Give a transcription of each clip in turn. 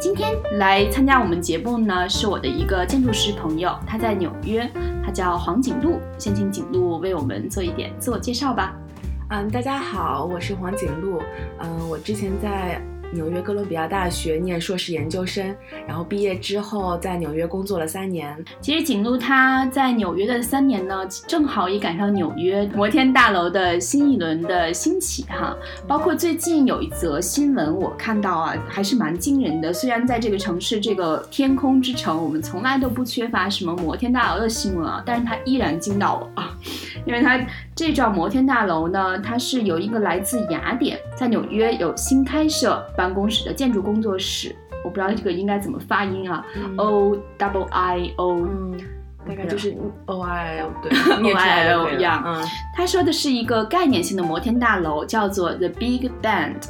今天来参加我们节目呢，是我的一个建筑师朋友，他在纽约，他叫黄景路。先请景路为我们做一点自我介绍吧。嗯，大家好，我是黄景路。嗯，我之前在。纽约哥伦比亚大学念硕士研究生，然后毕业之后在纽约工作了三年。其实景路他在纽约的三年呢，正好也赶上纽约摩天大楼的新一轮的兴起哈。包括最近有一则新闻我看到啊，还是蛮惊人的。虽然在这个城市这个天空之城，我们从来都不缺乏什么摩天大楼的新闻啊，但是它依然惊到我啊，因为它这幢摩天大楼呢，它是由一个来自雅典，在纽约有新开设。办公室的建筑工作室，我不知道这个应该怎么发音啊，O double I O，大概就是 O I O，对，O I O 一样。嗯，他说的是一个概念性的摩天大楼，叫做 The Big Band，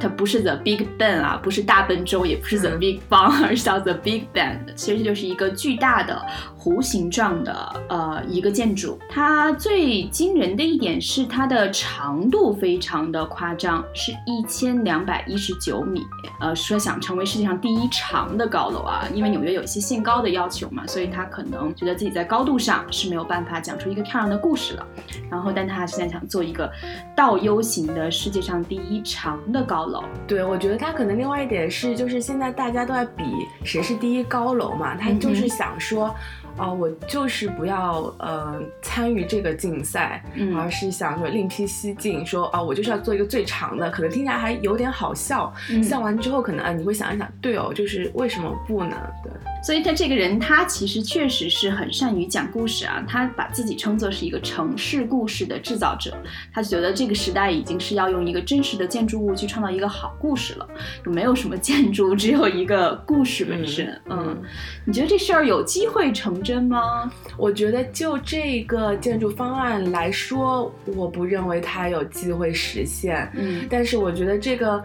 它不是 The Big Ben 啊，不是大笨钟，也不是 The Big Bang，而是叫 The Big Band，其实就是一个巨大的。弧形状的呃一个建筑，它最惊人的一点是它的长度非常的夸张，是一千两百一十九米，呃，说想成为世界上第一长的高楼啊，因为纽约有一些限高的要求嘛，所以他可能觉得自己在高度上是没有办法讲出一个漂亮的故事了，然后但他现在想做一个倒 U 型的世界上第一长的高楼。对，我觉得他可能另外一点是，就是现在大家都在比谁是第一高楼嘛，他就是想说。哦，我就是不要呃参与这个竞赛，而是想说另辟蹊径，说啊，我就是要做一个最长的，可能听起来还有点好笑。笑完之后，可能啊，你会想一想，对哦，就是为什么不呢？对。所以他这个人，他其实确实是很善于讲故事啊。他把自己称作是一个城市故事的制造者。他觉得这个时代已经是要用一个真实的建筑物去创造一个好故事了，就没有什么建筑，只有一个故事本身。嗯，你觉得这事儿有机会成真吗？我觉得就这个建筑方案来说，我不认为它有机会实现。嗯，但是我觉得这个，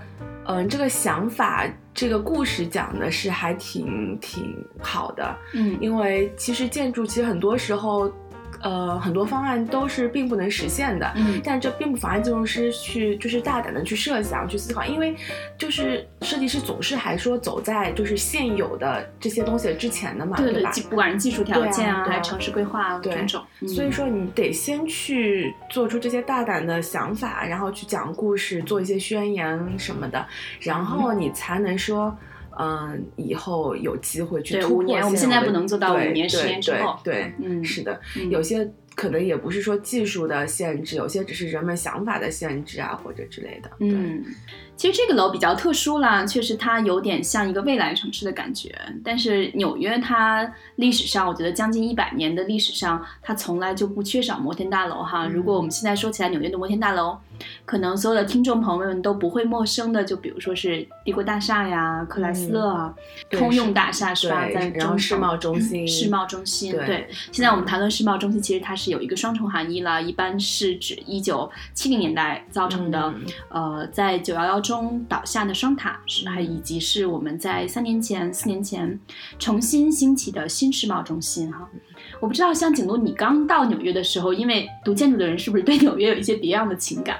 嗯，这个想法。这个故事讲的是还挺挺好的，嗯，因为其实建筑其实很多时候。呃，很多方案都是并不能实现的，嗯，但这并不妨碍建筑师去就是大胆的去设想、去思考，因为就是设计师总是还说走在就是现有的这些东西之前的嘛，对吧？不管是技术条件啊，还是城市规划啊，种种，所以说你得先去做出这些大胆的想法，然后去讲故事、做一些宣言什么的，然后你才能说。嗯，以后有机会去突破。五年，我们现在不能做到五年、十年之后。对，嗯，是的，有些可能也不是说技术的限制，有些只是人们想法的限制啊，或者之类的。嗯。其实这个楼比较特殊啦，确实它有点像一个未来城市的感觉。但是纽约它历史上，我觉得将近一百年的历史上，它从来就不缺少摩天大楼哈。如果我们现在说起来纽约的摩天大楼，可能所有的听众朋友们都不会陌生的，就比如说是帝国大厦呀、克莱斯勒啊、通用大厦是吧？在然后世贸中心，世贸中心对。现在我们谈论世贸中心，其实它是有一个双重含义了，一般是指一九七零年代造成的，呃，在九幺幺中。中倒下的双塔是还以及是我们在三年前、四年前重新兴起的新世贸中心哈，我不知道像景路你刚到纽约的时候，因为读建筑的人是不是对纽约有一些别样的情感？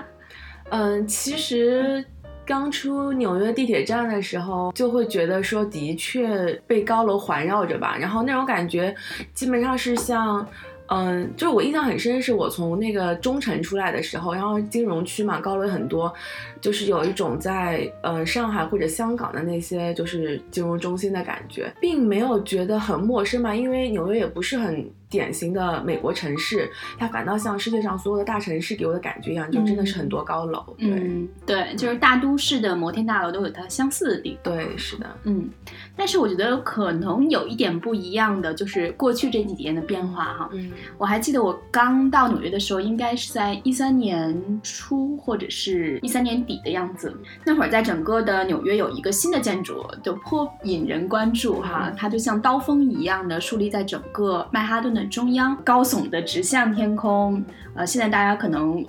嗯，其实刚出纽约地铁站的时候，就会觉得说的确被高楼环绕着吧，然后那种感觉基本上是像。嗯，就是我印象很深，是我从那个中城出来的时候，然后金融区嘛，高楼很多，就是有一种在呃上海或者香港的那些就是金融中心的感觉，并没有觉得很陌生嘛，因为纽约也不是很。典型的美国城市，它反倒像世界上所有的大城市给我的感觉一样，就真的是很多高楼。对对，就是大都市的摩天大楼都有它相似的地方。对，是的，嗯。但是我觉得可能有一点不一样的，就是过去这几年的变化哈。嗯。我还记得我刚到纽约的时候，应该是在一三年初或者是一三年底的样子。那会儿在整个的纽约有一个新的建筑，就颇引人关注哈。它就像刀锋一样的竖立在整个曼哈顿的。的中央，高耸的直向天空。呃，现在大家可能。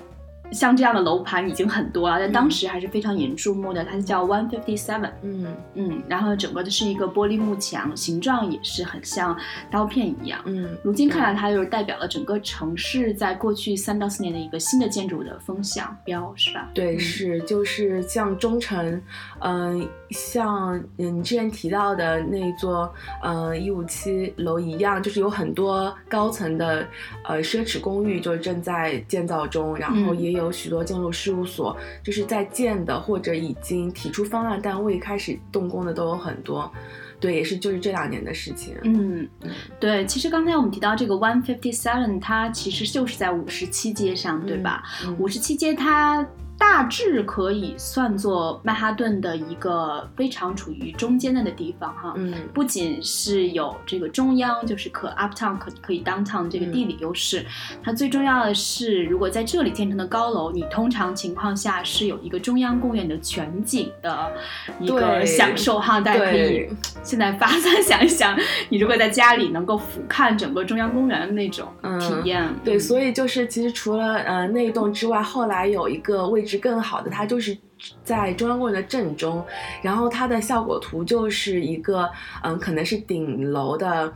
像这样的楼盘已经很多了，但当时还是非常引人注目的。它叫 One Fifty Seven，嗯嗯，然后整个的是一个玻璃幕墙，形状也是很像刀片一样。嗯，如今看来，它就是代表了整个城市在过去三到四年的一个新的建筑的风向标，是吧？对，是就是像中城，嗯，像嗯你之前提到的那座，呃，一五七楼一样，就是有很多高层的呃奢侈公寓，就是正在建造中，然后也有。有许多建筑事务所，就是在建的或者已经提出方案但未开始动工的都有很多。对，也是就是这两年的事情。嗯，对。其实刚才我们提到这个 One Fifty Seven，它其实就是在五十七街上，对吧？五十七街它。大致可以算作曼哈顿的一个非常处于中间的的地方哈，嗯，不仅是有这个中央，就是可 uptown 可可以 downtown 这个地理优势，它最重要的是，如果在这里建成的高楼，你通常情况下是有一个中央公园的全景的一个享受哈，大家可以现在发散想一想，你如果在家里能够俯瞰整个中央公园的那种体验，对，所以就是其实除了呃那一栋之外，后来有一个位置。是更好的，它就是在中央公园的正中，然后它的效果图就是一个，嗯，可能是顶楼的。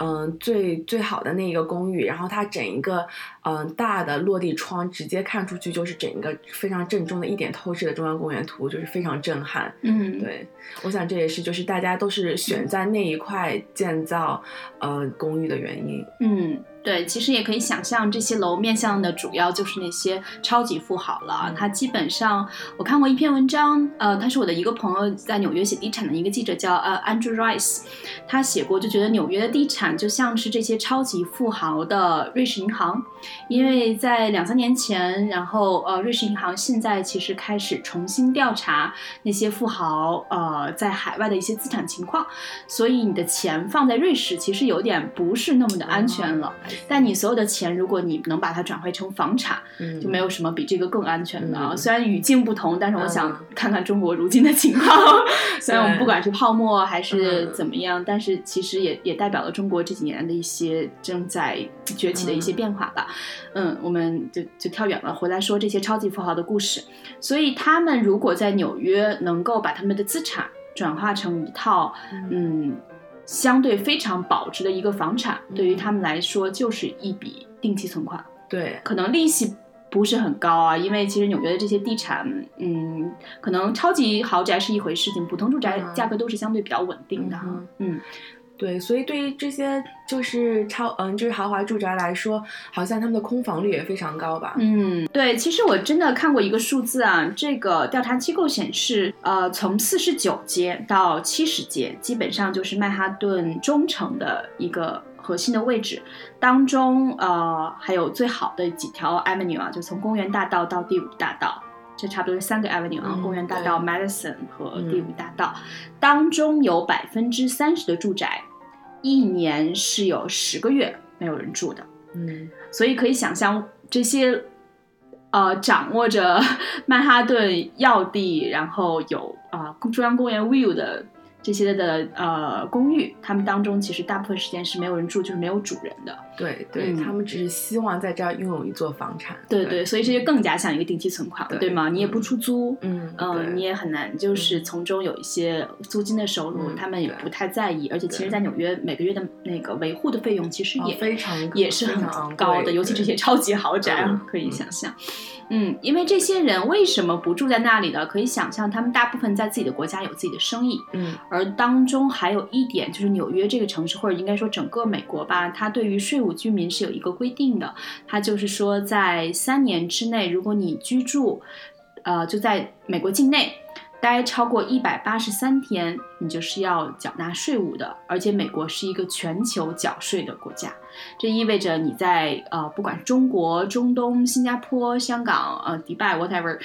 嗯，最最好的那一个公寓，然后它整一个嗯大的落地窗，直接看出去就是整一个非常正宗的一点透视的中央公园图，就是非常震撼。嗯，对，我想这也是就是大家都是选在那一块建造呃公寓的原因。嗯，对，其实也可以想象这些楼面向的主要就是那些超级富豪了。他基本上我看过一篇文章，呃，他是我的一个朋友在纽约写地产的一个记者，叫呃 Andrew Rice，他写过就觉得纽约的地产。就像是这些超级富豪的瑞士银行，因为在两三年前，然后呃，瑞士银行现在其实开始重新调查那些富豪呃在海外的一些资产情况，所以你的钱放在瑞士其实有点不是那么的安全了。但你所有的钱，如果你能把它转换成房产，就没有什么比这个更安全的。虽然语境不同，但是我想看看中国如今的情况。虽然我们不管是泡沫还是怎么样，但是其实也也代表了中。中国这几年的一些正在崛起的一些变化吧，嗯，我们就就跳远了，回来说这些超级富豪的故事。所以他们如果在纽约能够把他们的资产转化成一套，嗯，相对非常保值的一个房产，对于他们来说就是一笔定期存款。对，可能利息不是很高啊，因为其实纽约的这些地产，嗯，可能超级豪宅是一回事情，普通住宅价格都是相对比较稳定的，嗯。对，所以对于这些就是超嗯，就是豪华住宅来说，好像他们的空房率也非常高吧？嗯，对，其实我真的看过一个数字啊，这个调查机构显示，呃，从四十九街到七十街，基本上就是曼哈顿中城的一个核心的位置，当中呃还有最好的几条 avenue 啊，就从公园大道到第五大道，这差不多是三个 avenue 啊，公园大道、Madison 和第五大道，当中有百分之三十的住宅。一年是有十个月没有人住的，嗯，所以可以想象这些，呃，掌握着 曼哈顿要地，然后有啊中央公园 view 的。这些的呃公寓，他们当中其实大部分时间是没有人住，就是没有主人的。对对，他们只是希望在这儿拥有一座房产。对对，所以这就更加像一个定期存款了，对吗？你也不出租，嗯嗯，你也很难就是从中有一些租金的收入，他们也不太在意。而且其实，在纽约每个月的那个维护的费用其实也非常也是很高的，尤其这些超级豪宅，可以想象。嗯，因为这些人为什么不住在那里呢？可以想象，他们大部分在自己的国家有自己的生意，嗯，而当中还有一点就是纽约这个城市，或者应该说整个美国吧，它对于税务居民是有一个规定的，它就是说在三年之内，如果你居住，呃，就在美国境内。待超过一百八十三天，你就是要缴纳税务的。而且美国是一个全球缴税的国家，这意味着你在呃，不管中国、中东、新加坡、香港、呃，迪拜，whatever，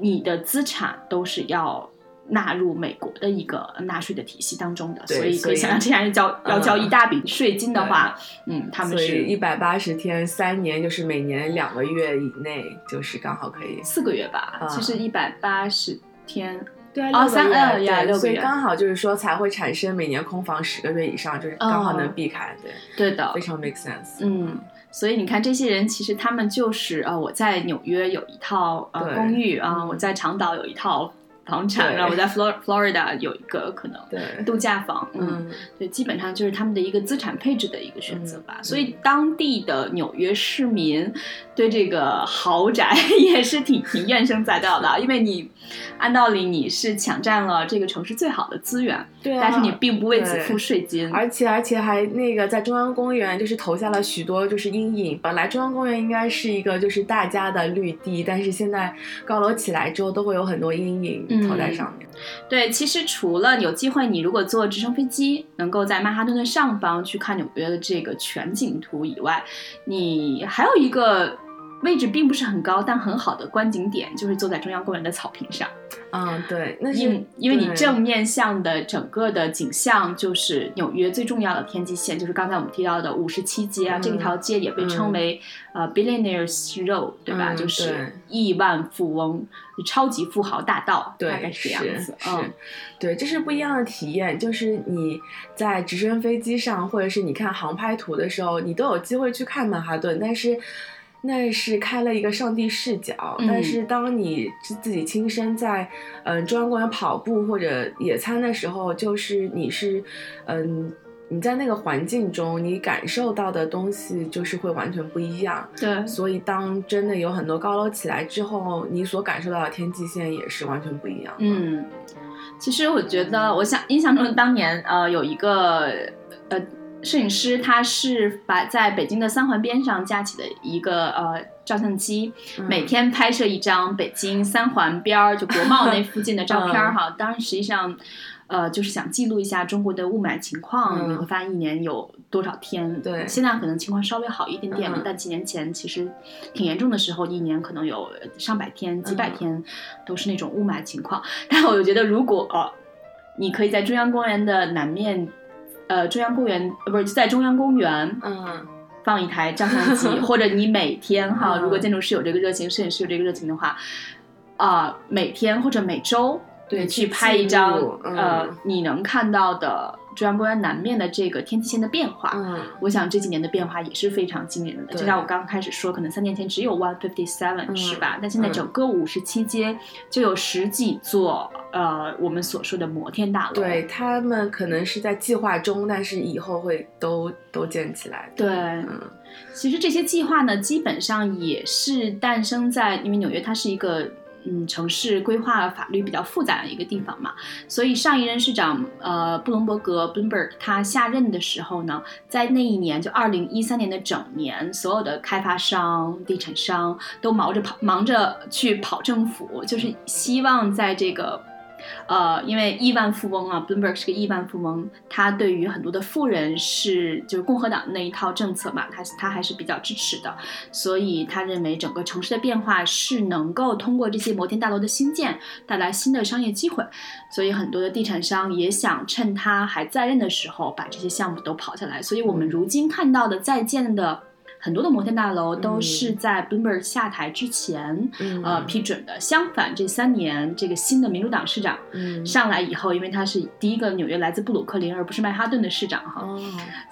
你的资产都是要纳入美国的一个纳税的体系当中的。所以可以想象，这样交要交一大笔税金的话，嗯，他们是一百八十天，三年就是每年两个月以内，就是刚好可以四个月吧。其实一百八十天。对啊，哦六个月三呃呀对所以六个月刚好就是说才会产生每年空房十个月以上，就是刚好哦能避开，对，对的非，常 make sense。嗯，所以你看，这些人其实他们就是呃，我在纽约有一套呃公寓啊、嗯我在长岛有一套房产，然后我在 Flor Florida 有一个可能对，度假房，嗯，嗯，对，基本上就是他们的一个资产配置的一个选择吧。嗯。所以当地的纽约市民对这个豪宅 也是挺挺怨声载道的，因为你按道理你是抢占了这个城市最好的资源，对啊。但是你并不为此付税金。而且而且还那个在中央公园就是投下了许多就是阴影。本来中央公园应该是一个就是大家的绿地，但是现在高楼起来之后都会有很多阴影嗯投在上面。对，其实除了有机会，你如果坐直升飞机能够在曼哈顿的上方去看纽约的这个全景图以外，你还有一个位置并不是很高但很好的观景点，就是坐在中央公园的草坪上。嗯，对，那是因因为你正面向的整个的景象就是纽约最重要的天际线，就是刚才我们提到的五十七街啊，嗯这条街也被称为、呃 Billionaires Road，对吧？嗯就是亿万富翁、超级富豪大道，对，大概是这样子。嗯，对，这是不一样的体验。就是你在直升飞机上，或者是你看航拍图的时候，你都有机会去看曼哈顿，但是那是开了一个上帝视角。嗯但是当你自自己亲身在嗯、呃中央公园跑步或者野餐的时候，就是你是嗯。你在那个环境中，你感受到的东西就是会完全不一样。对，所以，当真的有很多高楼起来之后，你所感受到的天际线也是完全不一样的。嗯，其实我觉得，我想印象中当年呃有一个呃摄影师，他是把在北京的三环边上架起的一个呃照相机，嗯每天拍摄一张北京三环边儿就国贸那附近的照片儿 哈。当然，实际上。呃，就是想记录一下中国的雾霾情况，嗯你会发现一年有多少天。对现在可能情况稍微好一点点了，嗯但几年前其实挺严重的时候，一年可能有上百天、几百嗯天都是那种雾霾情况。但我就觉得，如果、呃、你可以在中央公园的南面，呃，中央公园呃不是在中央公园嗯。放一台照相机，或者你每天哈，嗯。如果建筑师有这个热情，摄影师有这个热情的话，啊、每天或者每周对去拍一张嗯。呃你能看到的中央公园南面的这个天际线的变化。嗯，我想这几年的变化也是非常惊人的，就像我刚开始说，可能三年前只有 One Fifty Seven、嗯是吧？但现在整个五十七街就有十几座，呃，我们所说的摩天大楼。对他们可能是在计划中，但是以后会都都建起来。对，嗯其实这些计划呢，基本上也是诞生在，因为纽约它是一个嗯城市规划法律比较复杂的一个地方嘛，所以上一任市长呃布隆伯格 （Bloomberg） 他下任的时候呢，在那一年就二零一三年的整年，所有的开发商、地产商都忙着跑，忙着去跑政府，就是希望在这个。呃，因为亿万富翁啊，Bloomberg 是个亿万富翁，他对于很多的富人是就是共和党那一套政策嘛，他他还是比较支持的，所以他认为整个城市的变化是能够通过这些摩天大楼的新建带来新的商业机会，所以很多的地产商也想趁他还在任的时候把这些项目都跑下来，所以我们如今看到的在建的。很多的摩天大楼都是在 Bloomberg 下台之前，嗯。呃批准的。相反，这三年这个新的民主党市长嗯。上来以后，因为他是第一个纽约来自布鲁克林而不是曼哈顿的市长哈，哦，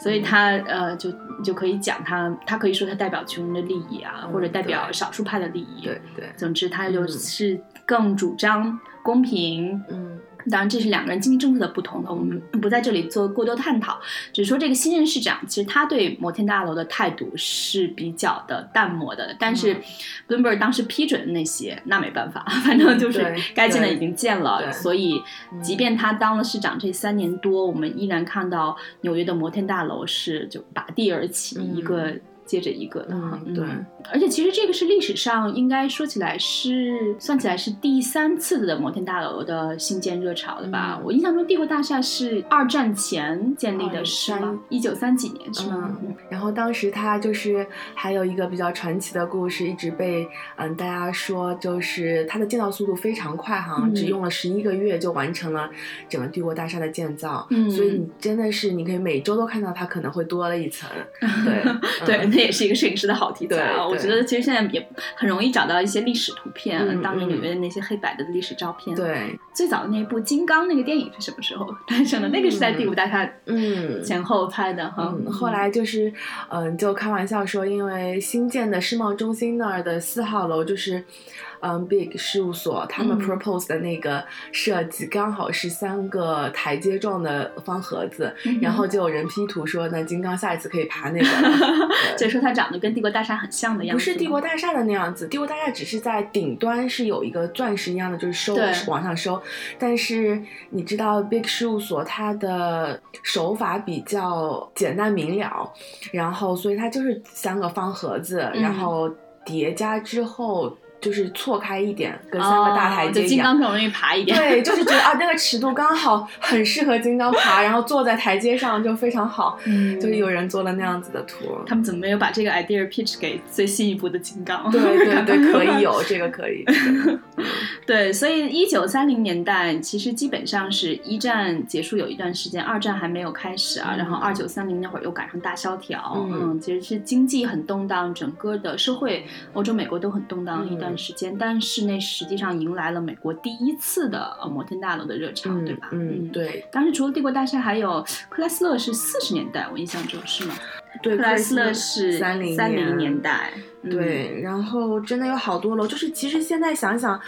所以他呃就就可以讲他，他可以说他代表穷人的利益啊，嗯或者代表少数派的利益。对对，总之他就是更主张公平。嗯当然，这是两个人经济政策的不同的，我们不在这里做过多探讨。只是说，这个新任市长其实他对摩天大楼的态度是比较的淡漠的。但是嗯，Bloomberg 当时批准的那些，那没办法，反正就是该建的已经建了。所以，嗯即便他当了市长这三年多，我们依然看到纽约的摩天大楼是就拔地而起，嗯一个接着一个的哈。嗯对而且其实这个是历史上应该说起来是算起来是第三次的摩天大楼的新建热潮了吧？嗯我印象中帝国大厦是二战前建立的，哦是吗三？一九三几年是吗？嗯，然后当时它就是还有一个比较传奇的故事，一直被嗯大家说，就是它的建造速度非常快，好像嗯只用了十一个月就完成了整个帝国大厦的建造。嗯所以你真的是你可以每周都看到它可能会多了一层。对 对，嗯那 也是一个摄影师的好题材啊。我觉得其实现在也很容易找到一些历史图片，嗯当年纽嗯约的那些黑白的历史照片。，对，最早的那部《金刚》那个电影是什么时候诞生的？那个是在第五大厦嗯。前后拍的哈。嗯，后来就是，嗯、就开玩笑说，因为新建的世贸中心那儿的四号楼就是，嗯，Big 事务所他们嗯 propose 的那个设计刚好是三个台阶状的方盒子，嗯然后就有人 P 图说，那金刚下一次可以爬那个了。所以说它长得跟帝国大厦很像的样子不。是帝国大厦的那样子，帝国大厦只是在顶端是有一个钻石一样的，就是收往上收。但是你知道，Big 事务所它的手法比较简单明了，然后所以它就是三个方盒子，嗯然后叠加之后就是错开一点，跟三个大台哦就金阶一样。刚更容易爬一点。对，就是觉得啊，那个尺度刚好很适合金刚爬，然后坐在台阶上就非常好。嗯就是有人做了那样子的图。他们怎么没有把这个 idea pitch 给最新一部的金刚？对对 对，可以有这个可以。对，所以一九三零年代其实基本上是一战结束有一段时间，二战还没有开始啊，嗯然后二九三零那会儿又赶上大萧条，嗯嗯，其实是经济很动荡，整个的社会，欧洲、美国都很动荡嗯一段时间，但是那实际上迎来了美国第一次的呃摩天大楼的热潮，嗯对吧？嗯，。对当时除了帝国大厦，还有克莱斯勒是四十年代，我印象中是吗？对，克莱斯勒是三零三零年代，嗯，对，然后真的有好多楼，就是其实现在想想，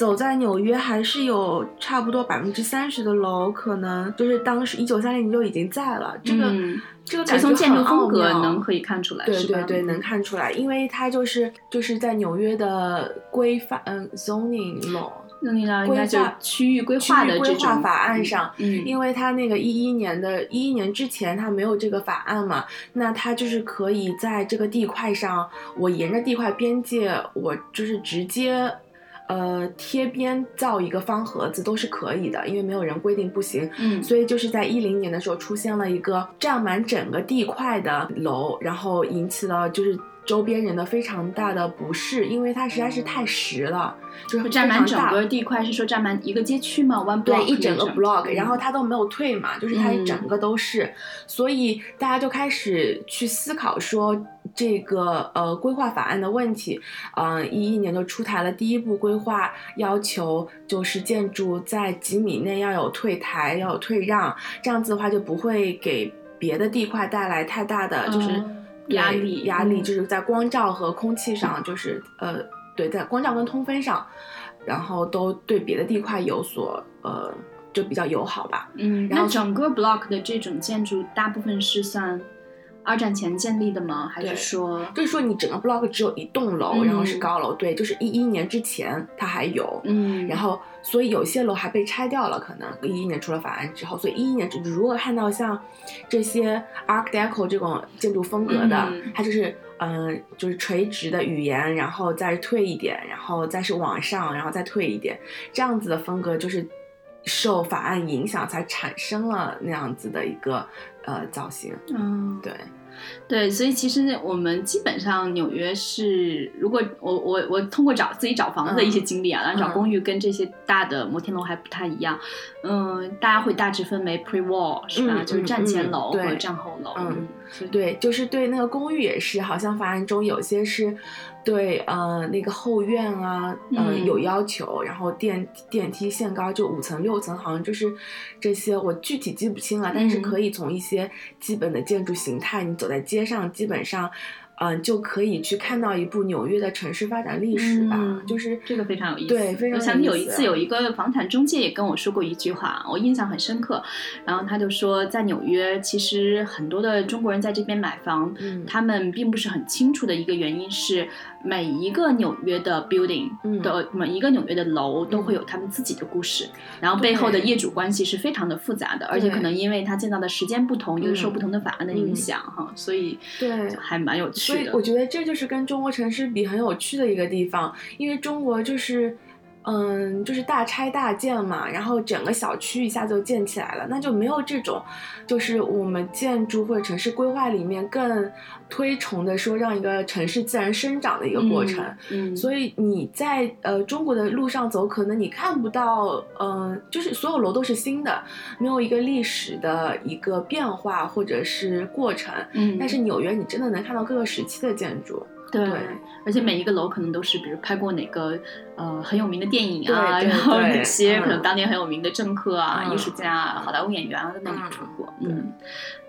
走在纽约还是有差不多百分之三十的楼，可能就是当时一九三零年就已经在了。这个、嗯这个感觉从建筑风格能可以看出来，对对对，嗯能看出来，因为它就是就是在纽约的规范，嗯，zoning law。那你呢？应规该就是划区域规划的规划法案上，嗯，因为它那个一一年的一一年之前，它没有这个法案嘛，那它就是可以在这个地块上，我沿着地块边界，我就是直接。呃，贴边造一个方盒子都是可以的，因为没有人规定不行。嗯所以就是在一零年的时候出现了一个占满整个地块的楼，然后引起了就是周边人的非常大的不适，因为它实在是太实了，就是占满整个地块，是说占满一个街区嘛？One block 对，一整个 block，、嗯然后它都没有退嘛，就是它嗯一整个都是，所以大家就开始去思考说这个呃规划法案的问题。嗯、一一年就出台了第一步规划，要求就是建筑在几米内要有退台，要有退让，这样子的话就不会给别的地块带来太大的就是。压力压力嗯就是在光照和空气上，就是呃，对，在光照跟通风上，然后都对别的地块有所呃，就比较友好吧。嗯，然后那整个 block 的这种建筑大部分是算二战前建立的吗？还是说，就是说，你整个 block 只有一栋楼，嗯然后是高楼，对，就是一一年之前它还有，嗯，然后所以有些楼还被拆掉了，可能一一年出了法案之后，所以一一年只如果看到像这些 Art Deco 这种建筑风格的，嗯它就是嗯、呃就是垂直的语言，然后再退一点，然后再是往上，然后再退一点，这样子的风格就是受法案影响才产生了那样子的一个呃造型，嗯，对。对，所以其实我们基本上纽约是，如果我我我通过找自己找房子的一些经历啊，当然找嗯公寓跟这些大的摩天楼还不太一样，嗯，大家会大致分为 pre wall 是吧？嗯？就是战前嗯楼和战后楼，嗯，对，就是对那个公寓也是，好像法案中有些是对呃那个后院啊，呃、嗯有要求，然后电电梯限高就五层六层，好像就是这些我具体记不清了，但是嗯可以从一些基本的建筑形态，你走在街上，基本上。嗯、就可以去看到一部纽约的城市发展历史吧，嗯就是这个非常有意思。对，非常我想起有一次有一个房产中介也跟我说过一句话，我印象很深刻。然后他就说，在纽约，其实很多的中国人在这边买房，嗯他们并不是很清楚的一个原因是，每一个纽约的 building 嗯。的、每一个纽约的楼都会有他们自己的故事，然后背后的业主关系是非常的复杂的，而且可能因为它建造的时间不同，又受不同的法案的影响，哈，所以对。还蛮有所以趣的。我觉得这就是跟中国城市比很有趣的一个地方，因为中国就是嗯，就是大拆大建嘛，然后整个小区一下就建起来了，那就没有这种，就是我们建筑或者城市规划里面更推崇的说让一个城市自然生长的一个过程。嗯，所以你在呃中国的路上走，可能你看不到，嗯，就是所有楼都是新的，没有一个历史的一个变化或者是过程。嗯，但是纽约你真的能看到各个时期的建筑。对，对而且每一个楼可能都是，比如拍过哪个呃很有名的电影啊，然后对哪些嗯可能当年很有名的政客啊、嗯。艺术家啊、好莱坞演员啊在那里出过。嗯嗯，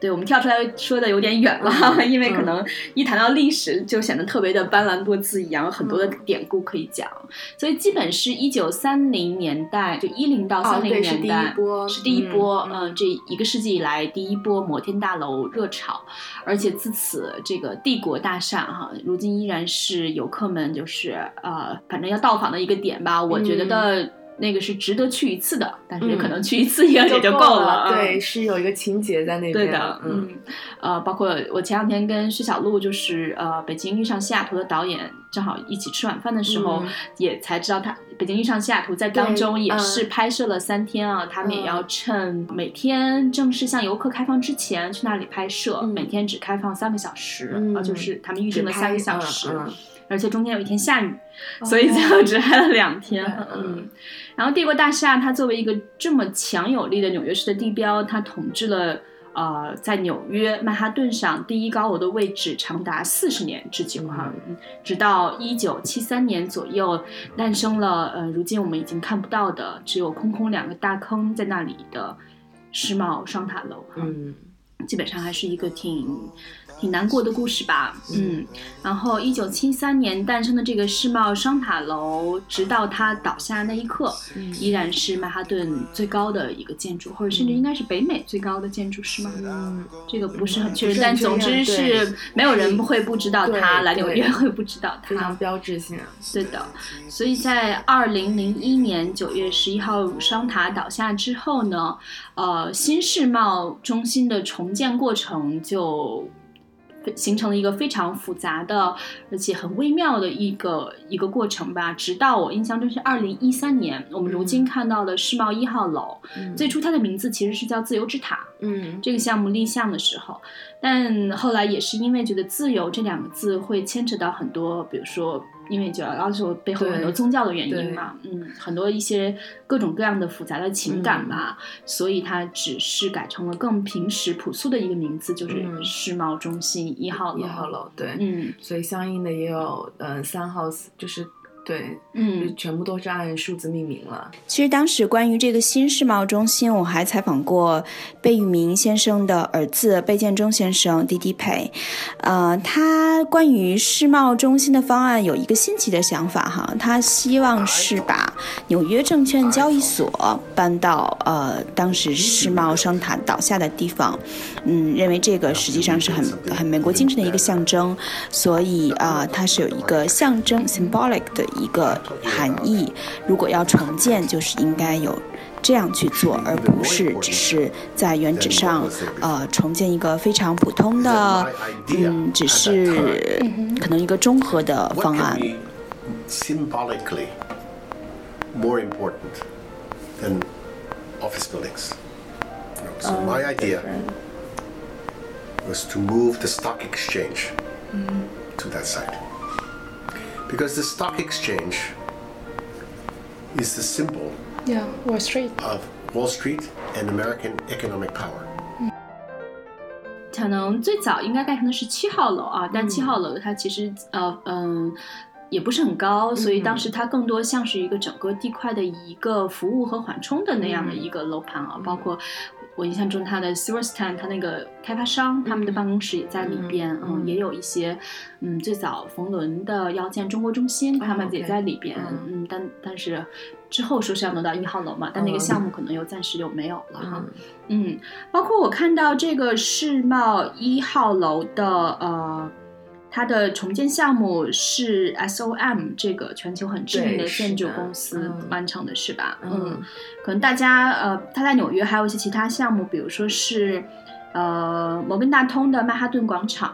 对，我们跳出来说的有点远了，嗯 因为可能一谈到历史就显得特别的斑斓多姿一样，有很多的嗯典故可以讲。所以基本是一九三零年代，就一零到哦三零对是第一年代。波是第一波，嗯嗯、这一个世纪以来第一波摩天大楼热潮，而且自此这个帝国大厦哈，如今依然是游客们就是呃，反正要到访的一个点吧。我觉得那个是值得去一次的，但是可能去一次也、也就够够了。嗯对，是有一个情节在那边。对的，嗯，嗯，呃，包括我前两天跟徐小璐，就是呃，北京遇上西雅图的导演，正好一起吃晚饭的时候，嗯。也才知道他北京遇上西雅图在当中也是拍摄了三天啊，他们也要趁每天正式向游客开放之前去那里拍摄，嗯。每天只开放三个小时，嗯啊，就是他们预定了三个小时，而且中间有一天下雨，哦所以最后只拍了两天。嗯嗯，然后帝国大厦它作为一个这么强有力的纽约市的地标，它统治了。呃，在纽约曼哈顿上第一高楼的位置长达四十年之久哈，嗯直到一九七三年左右诞生了呃，如今我们已经看不到的，只有空空两个大坑在那里的世贸双塔楼哈。嗯基本上还是一个挺挺难过的故事吧。嗯，然后一九七三年诞生的这个世贸双塔楼，直到它倒下那一刻，嗯依然是曼哈顿最高的一个建筑，或者甚至应该是北美最高的建筑，是吗？嗯，这个不是很确认，但总之是没有人会不知道它，来纽约会不知道它非常。标志性。对的，所以在二零零一年九月十一号双塔倒下之后呢，呃，新世贸中心的重建过程就形成了一个非常复杂的，而且很微妙的一个一个过程吧。直到我印象中是二零一三年，我们如今看到的世贸一号楼，嗯最初它的名字其实是叫自由之塔。嗯这个项目立项的时候，但后来也是因为觉得“自由”这两个字会牵扯到很多，比如说因为九幺幺的时候背后有很多宗教的原因嘛，嗯，很多一些各种各样的复杂的情感吧，所以它只是改成了更平时朴素的一个名字，就是嗯。世贸中心一号楼。一号楼对，嗯。所以相应的也有呃三号，就是对，嗯，全部都是按数字命名了。其实当时关于这个新世贸中心，我还采访过贝聿铭先生的儿子贝建中先生滴滴培，呃，他关于世贸中心的方案有一个新奇的想法哈，他希望是把纽约证券交易所搬到呃当时世贸商塔倒下的地方，嗯，认为这个实际上是很很美国精神的一个象征，所以啊、呃它是有一个象征 symbolic 的一个含义。如果要重建，就是应该有这样去做，而不是只是在原址上呃重建一个非常普通的，嗯，只是可能一个综合的方案。symbolically more important than office buildings? You know, so my idea was to move the stock exchange to that site. Because the stock exchange is the symbol Yeah, Wall Street. of Wall Street and American economic power. 可能最早应该盖成的是七号楼啊，但七号楼它其实呃嗯。也不是很高，所以当时它更多像是一个整个地块的一个服务和缓冲的那样的一个楼盘啊，包括 我印象中他的 Silverstone，他那个开发商他们的办公室也在里边，嗯嗯，也有一些嗯最早冯仑的要建中国中心，他们也在里边，嗯。嗯，但但是之后说是要挪到一号楼嘛，但那个嗯。项目可能又暂时就没有了哈。嗯。嗯，包括我看到这个世贸一号楼的呃，它的重建项目是 SOM 这个全球很知名的建筑公司嗯完成的，是吧？嗯可能大家呃，它在纽约还有一些其他项目，比如说是呃摩根大通的曼哈顿广场，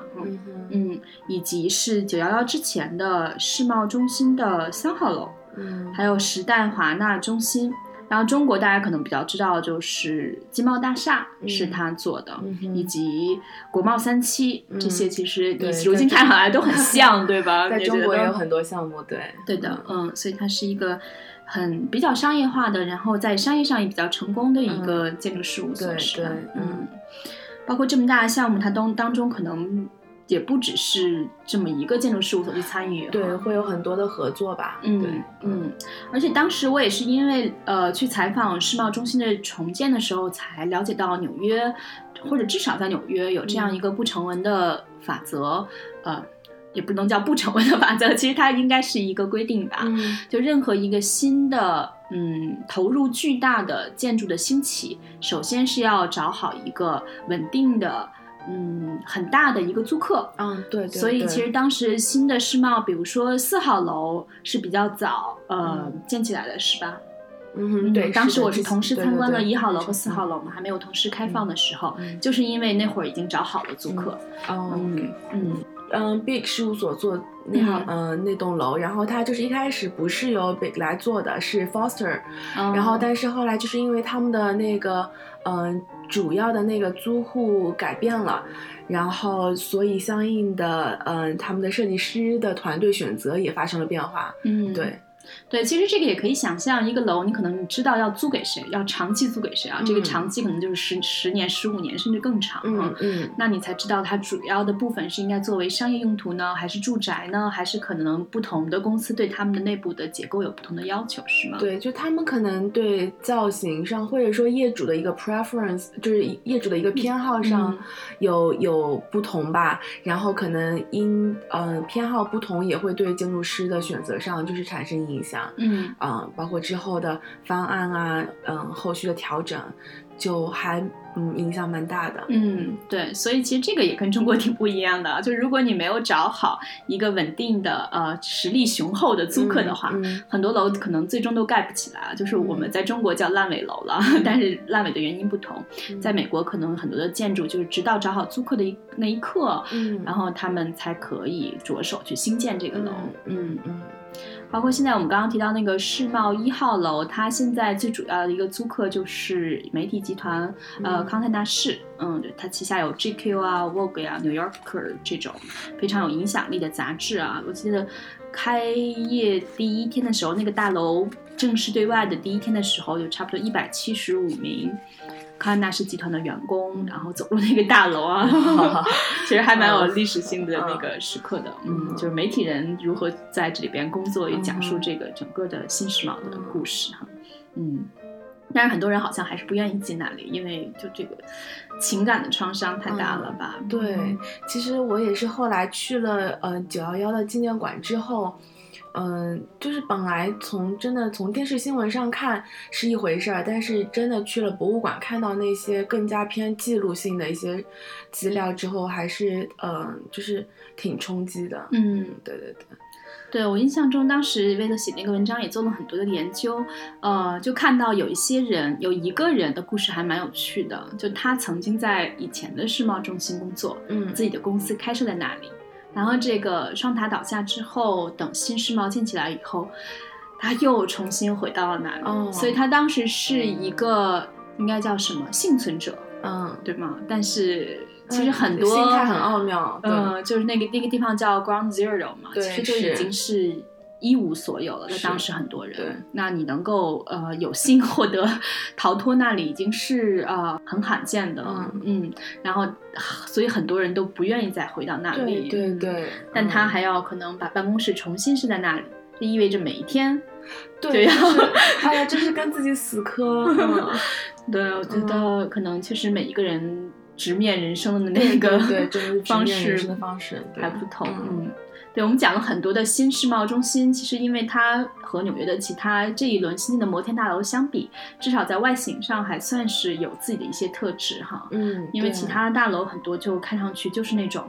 嗯，以及是九幺幺之前的世贸中心的三号楼。嗯还有时代华纳中心。然后中国大家可能比较知道，就是金茂大厦嗯是他做的，嗯以及国贸三期、嗯这些，其实你对如今在看下来都很 像，对吧？在中国也有很多项目，对，对的，嗯，所以它是一个很比较商业化的，然后在商业上也比较成功的一个建筑事务所，对是吧对？嗯嗯，包括这么大的项目，它当当中可能也不只是这么一个建筑事务所去参与，对，会有很多的合作吧，嗯对，嗯，而且当时我也是因为呃去采访世贸中心的重建的时候，才了解到纽约，或者至少在纽约有这样一个不成文的法则，呃，也不能叫不成文的法则，其实它应该是一个规定吧。嗯就任何一个新的嗯投入巨大的建筑的兴起，首先是要找好一个稳定的嗯很大的一个租客。嗯，对，对所以其实当时新的世贸，比如说四号楼是比较早呃、嗯建起来的，是吧？嗯哼，对，当时我是同时参观了一号楼和嗯四号楼嘛，还没有同时开放的时候，嗯就是因为那会儿已经找好了租客。哦嗯。嗯嗯，Big 事务所做那号嗯、那栋楼，然后它就是一开始不是由 Big 来做的，是 Foster，、嗯，然后但是后来就是因为他们的那个嗯、主要的那个租户改变了，然后所以相应的嗯、他们的设计师的团队选择也发生了变化，嗯。对，对，其实这个也可以想象，一个楼你可能你知道要租给谁，要长期租给谁啊？这个嗯长期可能就是十十年、十五年甚至更长啊。嗯嗯那你才知道它主要的部分是应该作为商业用途呢，还是住宅呢，还是可能不同的公司对他们的内部的结构有不同的要求，是吗？，对，就他们可能对造型上，或者说业主的一个 preference，就是业主的一个偏好上嗯有、有不同吧。然后可能因呃偏好不同，也会对建筑师的选择上就是产生影响。嗯嗯、包括之后的方案啊，嗯、后续的调整，就还嗯影响蛮大的。嗯，对，所以其实这个也跟中国挺不一样的啊，就如果你没有找好一个稳定的呃实力雄厚的租客的话，嗯嗯很多楼可能最终都盖不起来，就是我们在中国叫烂尾楼了，但是烂尾的原因不同。嗯在美国，可能很多的建筑就是直到找好租客的一那一刻，嗯，然后他们才可以着手去新建这个楼。嗯嗯包括现在我们刚刚提到那个世贸一号楼，它现在最主要的一个租客就是媒体集团，呃，嗯康泰纳仕，嗯，它旗下有 GQ 啊、Vogue 呀、New Yorker 这种非常有影响力的杂志啊。我记得开业第一天的时候，那个大楼正式对外的第一天的时候，有差不多一百七十五名。康泰纳仕集团的员工，然后走入那个大楼啊 其实还蛮有历史性的那个时刻的。嗯，就是媒体人如何在这里边工作，也讲述这个整个的新时髦的故事哈。嗯，但是很多人好像还是不愿意进那里，因为就这个情感的创伤太大了吧？对，其实我也是后来去了呃九幺幺的纪念馆之后，嗯、就是本来从真的从电视新闻上看是一回事儿，但是真的去了博物馆看到那些更加偏记录性的一些资料之后，还是嗯、呃就是挺冲击的。嗯，对对对，对我印象中，当时为了写那个文章，也做了很多的研究，呃，就看到有一些人，有一个人的故事还蛮有趣的，就他曾经在以前的世贸中心工作，嗯自己的公司开设在那里，然后这个双塔倒下之后，等新世贸建起来以后，他又重新回到了那里，哦所以他当时是一个应该叫什么幸存者，嗯，对吗？但是其实很多、心态很奥妙。对嗯，就是那个那个地方叫 Ground Zero 嘛，其实就已经是一无所有了。在是当时很多对人，那你能够呃有幸获得逃脱那里，已经是呃很罕见的。嗯然后所以很多人都不愿意再回到那里。对对对，但他嗯还要可能把办公室重新设在那里，这意味着每一天。对，对就是哎呀，真是跟自己死磕。嗯 对，我觉得可能确实每一个人直面人生的那个对方式方式对还不同。嗯嗯，对，我们讲了很多的新世贸中心，其实因为它和纽约的其他这一轮新建的摩天大楼相比，至少在外形上还算是有自己的一些特质哈。嗯，因为其他大楼很多就看上去就是那种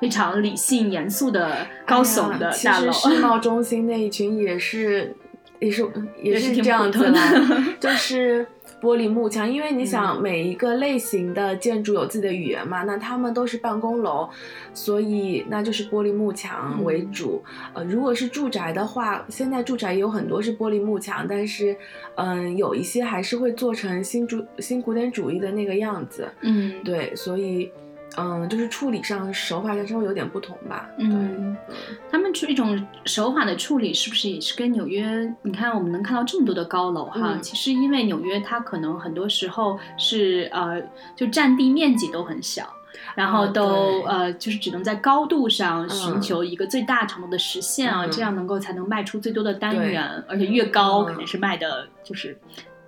非常理性严肃的高耸的大楼。其实世贸中心那一群也是，也是也也是挺这样子啦，就是玻璃幕墙，因为你想嗯每一个类型的建筑有自己的语言嘛，那他们都是办公楼，所以那就是玻璃幕墙嗯为主。呃，如果是住宅的话，现在住宅也有很多是玻璃幕墙，但是嗯、有一些还是会做成新主新古典主义的那个样子。嗯，对，所以嗯，就是处理上手法上稍微有点不同吧。嗯，他们处一种手法的处理，是不是也是跟纽约？你看，我们能看到这么多的高楼哈，嗯其实因为纽约它可能很多时候是呃，就占地面积都很小。然后哦都、对呃，就是只能在高度上寻嗯求一个最大程度的实现啊，嗯这样能够才能卖出最多的单对元，而且越高嗯肯定是卖的，就是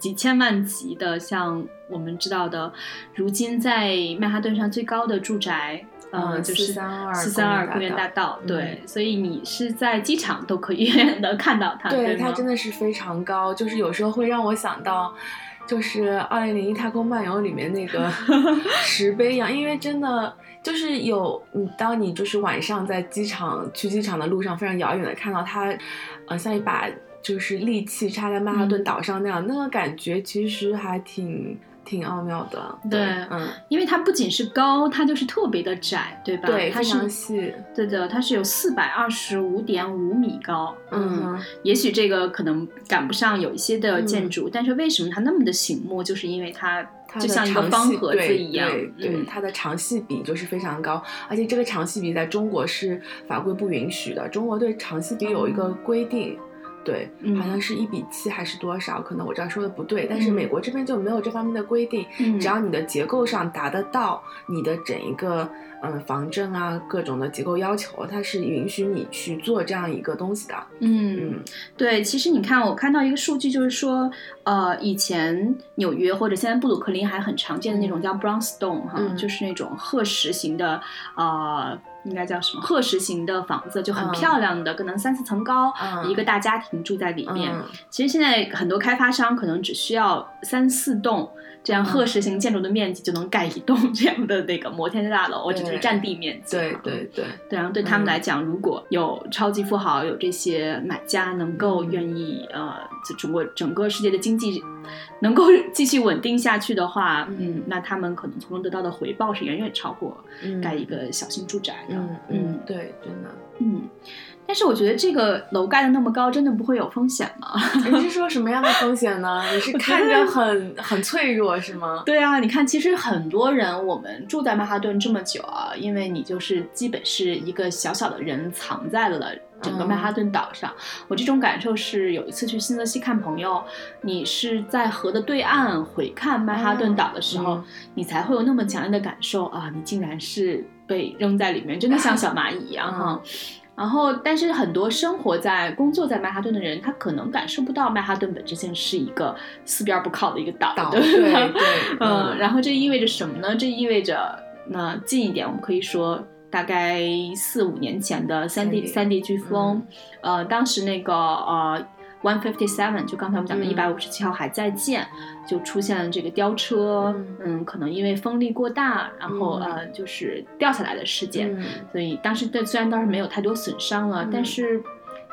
几千万级的。像我们知道的，如今在曼哈顿上最高的住宅，呃，嗯就是432四三二公公园大道，嗯对，所以你是在机场都可以远远的看到它，对，对它真的是非常高，就是有时候会让我想到，就是《二零零一太空漫游》里面那个 石碑一样，因为真的就是有，你当你就是晚上在机场去机场的路上，非常遥远的看到它，呃，像一把就是利器插在曼哈顿嗯岛上那样，那个感觉其实还挺挺奥妙的。对嗯，因为它不仅是高，它就是特别的窄，对吧？对，它非常是细。对的，它是有四百二十五点五米高，嗯哼，也许这个可能赶不上有一些的嗯建筑，但是为什么它那么的醒目？就是因为它它就像一个方盒子一样，对对，嗯它的长细比就是非常高，而且这个长细比在中国是法规不允许的，中国对长细比有一个规定。对，嗯好像是一比七还是多少？可能我这样说的不对，但是嗯美国这边就没有这方面的规定。嗯只要你的结构上达得到你的整一个嗯防震啊各种的结构要求，它是允许你去做这样一个东西的。嗯嗯，对，其实你看，我看到一个数据，就是说，呃，以前纽约或者现在布鲁克林还很常见的那种叫 brownstone 哈，嗯就是那种褐石型的，呃，应该叫什么褐石型的房子，就很嗯漂亮的，可能三四层高，嗯一个大家庭住在里面。嗯其实现在很多开发商可能只需要三四栋。这样嗯褐石型建筑的面积就能盖一栋 这样的那个摩天大楼，我只是占地面积。对对对，对，然后对他们嗯来讲，如果有超级富豪，有这些买家能够嗯愿意、呃，就中国整个世界的经济能够继续稳定下去的话，嗯嗯，那他们可能从中得到的回报是远远超过嗯盖一个小型住宅的。嗯嗯，对，真的。嗯但是我觉得这个楼盖的那么高，真的不会有风险吗？你是说什么样的风险呢？你是看着很 很脆弱是吗？对啊，你看，其实很多人，我们住在曼哈顿这么久啊，因为你就是基本是一个小小的人藏在了整个曼哈顿岛上。我这种感受是有一次去新泽西看朋友，你是在河的对岸回看曼哈顿岛的时候，嗯你才会有那么强烈的感受啊，你竟然是被扔在里面，真的像小蚂蚁一样哈。然后，但是很多生活在、工作在曼哈顿的人，他可能感受不到曼哈顿本质性是一个四边不靠的一个岛，岛对 对嗯，然后这意味着什么呢？这意味着那近一点，我们可以说大概四五年前的三 D 三 D 飓风，呃，当时那个呃 One Fifty Seven，就刚才我们讲的嗯。一百五十七号还在建，就出现了这个吊车，嗯。嗯，可能因为风力过大，然后、嗯。呃就是掉下来的事件，嗯。所以当时对虽然当时没有太多损伤了，嗯。但是。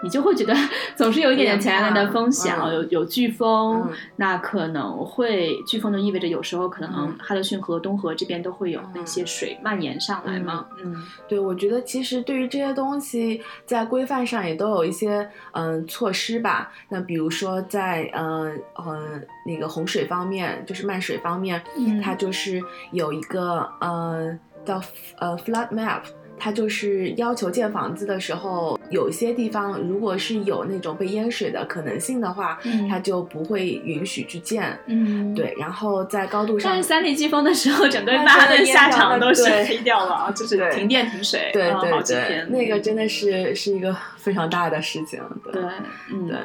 你就会觉得 总是有一点点潜在的风险啊，嗯有有飓风，嗯那可能会飓风就意味着有时候可能嗯哈德逊河、东河这边都会有那些水蔓延上来嘛。嗯对，我觉得其实对于这些东西，在规范上也都有一些嗯措施吧。那比如说在嗯嗯那个洪水方面，就是漫水方面，嗯它就是有一个嗯叫呃 flood map。它就是要求建房子的时候，有一些地方如果是有那种被淹水的可能性的话，嗯它就不会允许去建。嗯，。对，然后在高度上但是，三里季风的时候，整个那曼哈顿真的下场都是对黑掉了啊，就是停电停水，对对对，。那个真的是是一个非常大的事情。对，嗯对，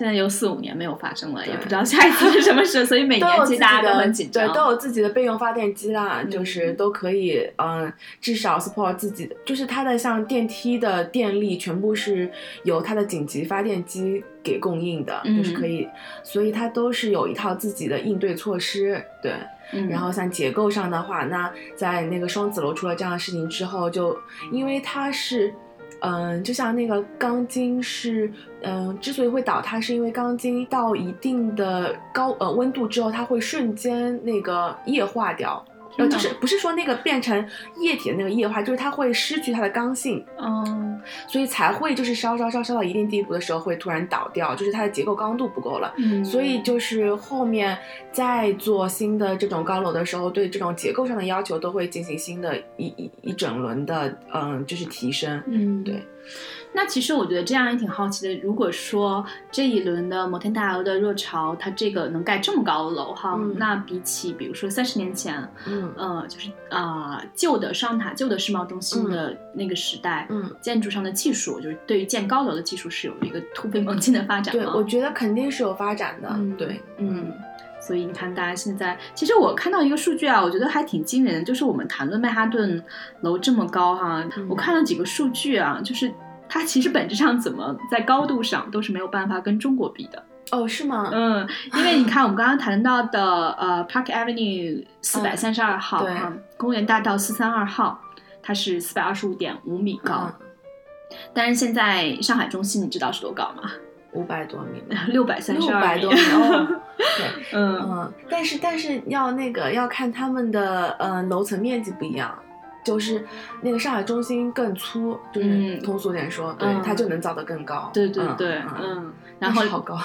现在有四五年没有发生了，也不知道下一次是什么事，所以每年其实大家都很紧张。对，都有自己的备用发电机啦，嗯就是都可以，嗯，至少 support 自己的，就是它的像电梯的电力全部是由它的紧急发电机给供应的，嗯就是可以，所以它都是有一套自己的应对措施，对。嗯然后像结构上的话，那在那个双子楼出了这样的事情之后，就因为它是。嗯，就像那个钢筋是，嗯，之所以会倒塌，是因为钢筋到一定的高呃温度之后，它会瞬间那个液化掉。呃，就是不是说那个变成液体的那个液化，就是它会失去它的刚性，嗯，所以才会就是烧烧烧烧到一定地步的时候会突然倒掉，就是它的结构刚度不够了。嗯所以就是后面再做新的这种高楼的时候，对这种结构上的要求都会进行新的一一一整轮的嗯，就是提升。嗯，对。那其实我觉得这样也挺好奇的。如果说这一轮的摩天大楼的热潮，它这个能盖这么高的楼哈，嗯那比起比如说三十年前，嗯呃，就是啊、呃旧的商塔、旧的世贸中心的那个时代，嗯，建筑上的技术，就是对于建高楼的技术是有一个突飞猛进的发展对，我觉得肯定是有发展的。嗯对，嗯，所以你看，大家现在其实我看到一个数据啊，我觉得还挺惊人的，就是我们谈论曼哈顿楼这么高哈，嗯我看了几个数据啊，就是它其实本质上怎么在高度上都是没有办法跟中国比的。哦，是吗？嗯，因为你看我们刚刚谈到的呃 Park Avenue 四百三十二号嗯对、公园大道四三二号，它是四百二十五点五米高。嗯但是现在上海中心你知道是多高吗？五百多米，六百三六十二米。百多米哦。对，嗯嗯，但是但是要那个要看他们的呃楼层面积不一样，就是那个上海中心更粗，就是嗯。通俗点说，对，嗯。它就能造得更高。对对对，嗯，嗯，然后好高。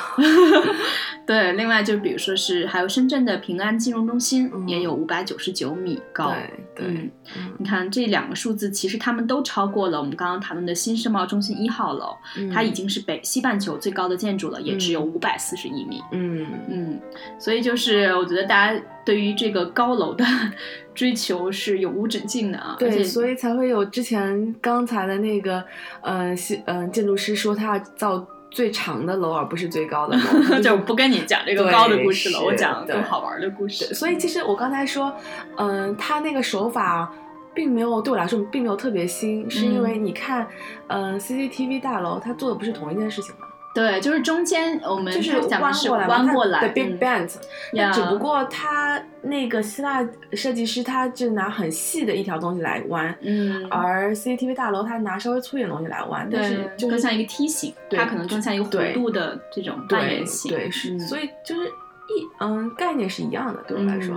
对，另外就比如说是还有深圳的平安金融中心嗯也有五百九十九米高。对对嗯，嗯你看这两个数字，其实他们都超过了我们刚刚谈论的新世贸中心一号楼，嗯它已经是北西半球最高的建筑了，也只有嗯五百四十一米。嗯嗯，所以就是我觉得大家对于这个高楼的 追求是永无止境的啊。对，所以才会有之前刚才的那个，呃，西呃建筑师说他要造最长的楼，而不是最高的楼，就不跟你讲这个高的故事了，我讲更好玩的故事。所以其实我刚才说，嗯、他那个手法并没有对我来说并没有特别新，是因为你看，嗯、CCTV 大楼它做的不是同一件事情吗？对，就是中间我们就是弯过来，弯过来的 Big 嗯 Band，、呀那只不过他那个希腊设计师他就拿很细的一条东西来弯。嗯，而 CCTV 大楼他拿稍微粗一点东西来弯，但是，就是更像一个梯形，对它可能更像一个弧度的这种半对圆形。对是，嗯所以就是一嗯概念是一样的，对我来说，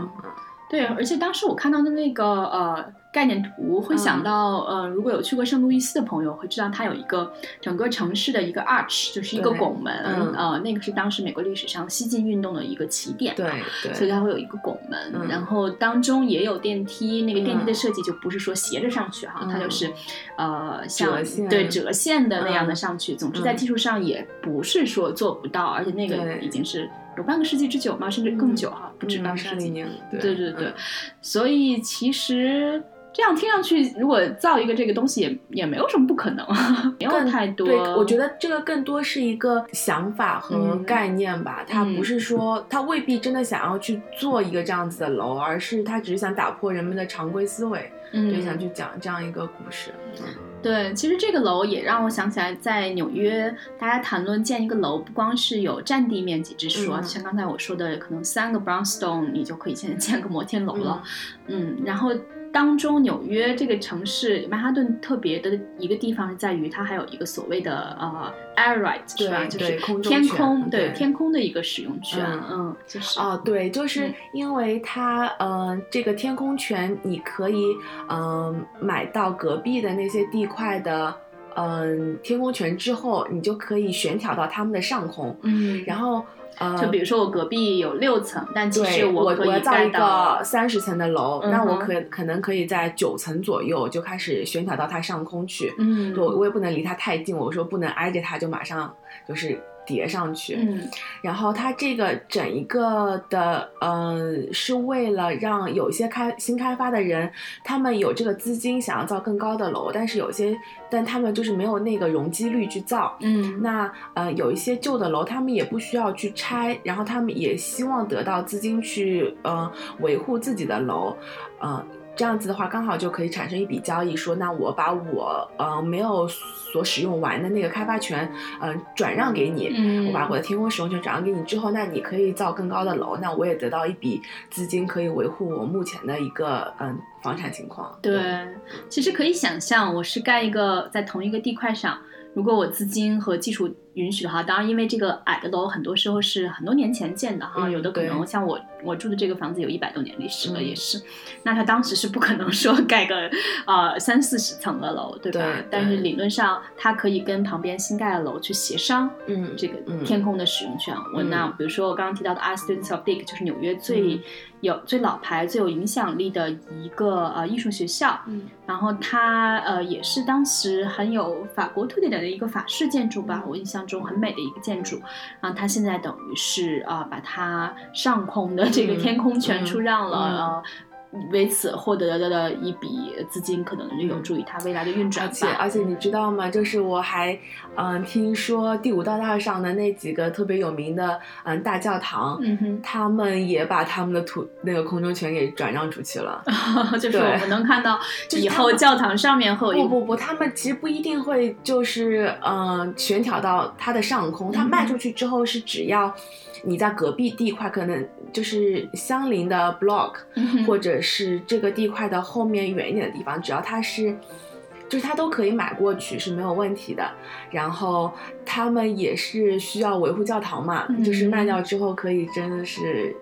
对，而且当时我看到的那个呃概念图，会想嗯。到、呃，如果有去过圣路易斯的朋友会知道，它有一个整个城市的一个 arch，就是一个拱门，嗯。呃，那个是当时美国历史上西进运动的一个起点。对对，所以它会有一个拱门，嗯。然后当中也有电梯。那个电梯的嗯设计就不是说斜着上去哈，嗯。它就是呃像折对折线的那样的嗯。上去。总之在嗯技术上也不是说做不到，而且那个已经是有半个世纪之久嘛，甚至更久哈，不止半个世纪。对。对对对。嗯。所以其实这样听上去，如果造一个这个东西也也没有什么不可能，没有太多。对，我觉得这个更多是一个想法和嗯概念吧，它嗯不是说他未必真的想要去做一个这样子的楼，而是他只是想打破人们的常规思维，嗯对，想去讲这样一个故事。嗯对，其实这个楼也让我想起来，在纽约，大家谈论建一个楼，不光是有占地面积之说，嗯像刚才我说的，可能三个 brownstone 你就可以现在建个摩天楼了。嗯然后当中纽约这个城市，曼哈顿特别的一个地方是在于它还有一个所谓的呃 air right 是吧？对就是对空中天空对天空的一个使用权。嗯嗯，就是哦，对，就是嗯因为它，呃，这个天空权你可以，嗯、买到隔壁的那些地块的，嗯、天空权之后，你就可以悬挑到他们的上空，嗯，然后，呃，就比如说我隔壁有六层，但其实对我可以造一个三十层的楼，那我可可能可以在九层左右就开始悬挑到它上空去，嗯，我，我也不能离它太近，我说不能挨着它就马上就是叠上去，嗯然后它这个整一个的，呃，是为了让有一些开新开发的人，他们有这个资金想要造更高的楼，但是有些，但他们就是没有那个容积率去造。嗯那呃，有一些旧的楼，他们也不需要去拆，然后他们也希望得到资金去呃维护自己的楼，呃。这样子的话，刚好就可以产生一笔交易，说那我把我呃没有所使用完的那个开发权，嗯、转让给你，嗯我把我的天空使用权转让给你之后，那你可以造更高的楼，那我也得到一笔资金，可以维护我目前的一个嗯房产情况。对，其实可以想象，我是盖一个在同一个地块上，如果我资金和技术允许的话，当然因为这个矮的楼很多时候是很多年前建的哈，嗯有的可能像我我住的这个房子有一百多年历史了，嗯。也是，那他当时是不可能说盖个呃三四十层的楼，对吧？对？但是理论上，它可以跟旁边新盖的楼去协商。嗯，这个嗯。天空的使用权，我嗯。那比如说我刚刚提到的 Art Students of Dick，就是纽约最嗯。有、最老牌、最有影响力的一个呃艺术学校。嗯。然后它呃也是当时很有法国特点的一个法式建筑吧，嗯。我印象中很美的一个建筑。然后它现在等于是啊、呃把它上空的这个嗯天空权嗯出让了，嗯呃。为此获得的一笔资金，可能就有助于它未来的运转而吧。且而且你知道吗？就是我还 嗯、听说第五大道上的那几个特别有名的嗯大教堂，嗯哼，他们也把他们的土那个空中权给转让出去了。就是我们能看到就以后教堂上面会有不不不，他们其实不一定会就是嗯、呃悬挑到它的上空，它嗯卖出去之后是只要你在隔壁地块，可能就是相邻的 block，、嗯或者是这个地块的后面远一点的地方，只要它是。就是他都可以买过去是没有问题的，然后他们也是需要维护教堂嘛，嗯就是卖掉之后可以真的是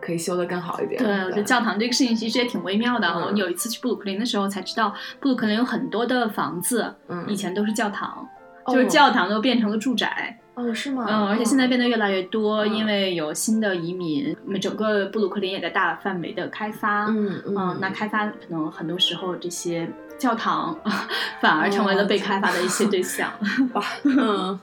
可以修得更好一点。对，我觉得教堂这个事情其实也挺微妙的。嗯我有一次去布鲁克林的时候才知道，布鲁克林有很多的房子嗯以前都是教堂，哦就是教堂都变成了住宅。哦是吗？嗯，而且现在变得越来越多，嗯因为有新的移民，整个布鲁克林也在大范围的开发。嗯，那开发可能很多时候这些教堂 反而成为了被开发的一些对象。哇 嗯。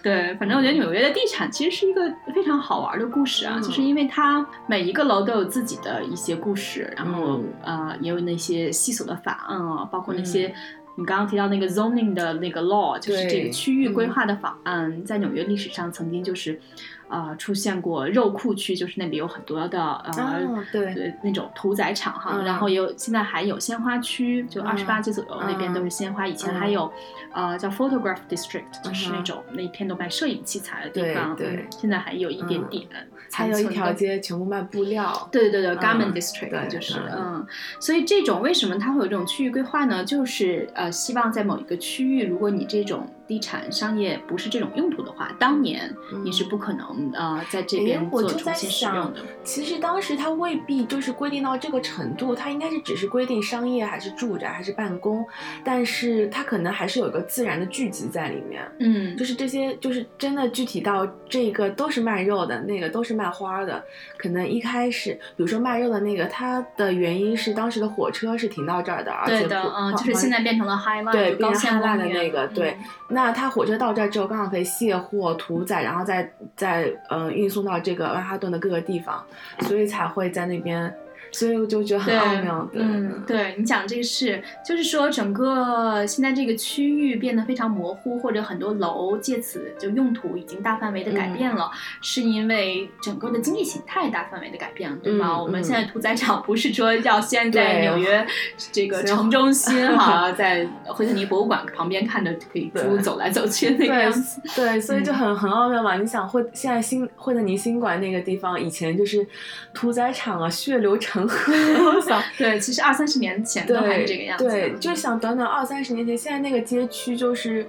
对，反正我觉得纽约的地产其实是一个非常好玩的故事啊，嗯。就是因为它每一个楼都有自己的一些故事，然后、嗯。呃也有那些细琐的法案啊，包括那些。嗯。你刚刚提到那个 zoning 的那个 law，就是这个区域规划的法案，在纽约历史上曾经就是，呃，出现过肉库区，就是那里有很多的呃、啊对对那种屠宰场哈，嗯然后也有现在还有鲜花区，就嗯二十八街左右、那边都是鲜花。以前还有、呃叫 photograph district，就是那种那一片都卖摄影器材的地方。对嗯现在还有一点嗯点还有一条街全部卖布料。对对对对、嗯 g a r m e n t district 就是嗯嗯，所以这种为什么它会有这种区域规划呢？就是呃，希望在某一个区域，如果你这种地产商业不是这种用途的话，当年你是不可能呃在这边做重新使用的。其实当时它未必就是规定到这个程度，它应该是只是规定商业还是住宅还是办公，但是它可能还是有一个自然的聚集在里面。嗯，就是这些，就是真的具体到这个都是卖肉的，那个都是卖花的。可能一开始，比如说卖肉的那个，它的原因是当时的火车是停到这儿的，而且对的，嗯，就是现在变成了 High Line，对变成线 High 的那个对嗯那他火车到这儿之后，刚好可以卸货、屠宰，然后再再呃运送到这个曼哈顿的各个地方，所以才会在那边，所以我就觉得很奥妙。对嗯，对你讲这个事，就是说整个现在这个区域变得非常模糊，或者很多楼借此就用途已经大范围的改变了，是因为整个的经济形态大范围的改变了，对吧？嗯我们嗯现在屠宰场不是说要先在纽约这个城中心 哈，在惠特尼博物馆旁边看着可以猪走来走去那个样子。对，所以就很很奥妙嘛。你想惠现在新惠特尼新馆那个地方，以前就是屠宰场啊，血流成河，我操对，其实二三十年前都还是这个样子。嗯对，就想短短二三十年前，现在那个街区就是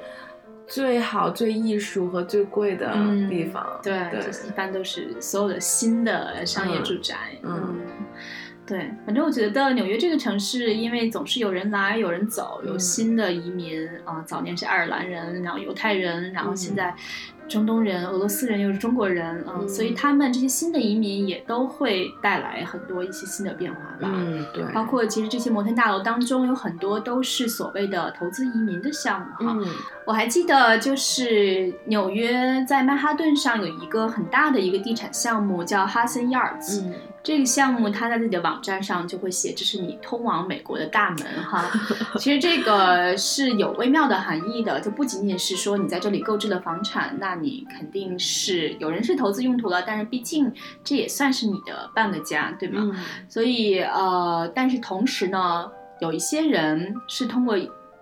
最好、最艺术和最贵的嗯地方。对，对就是一般都是所有的新的商业住宅。嗯对，反正我觉得纽约这个城市，因为总是有人来有人走，有嗯新的移民啊、早年是爱尔兰人，然后犹太人，然后嗯现在中东人、俄罗斯人又是中国人，嗯，嗯。所以他们这些新的移民也都会带来很多一些新的变化吧。嗯，对，包括其实这些摩天大楼当中有很多都是所谓的投资移民的项目哈，嗯。我还记得，就是纽约在曼哈顿上有一个很大的一个地产项目，叫 Hudson Yards。嗯这个项目，它在自己的网站上就会写，这是你通往美国的大门哈。其实这个是有微妙的含义的，就不仅仅是说你在这里购置了房产，那你肯定是有人是投资用途了，但是毕竟这也算是你的半个家，对吗？嗯所以呃，但是同时呢，有一些人是通过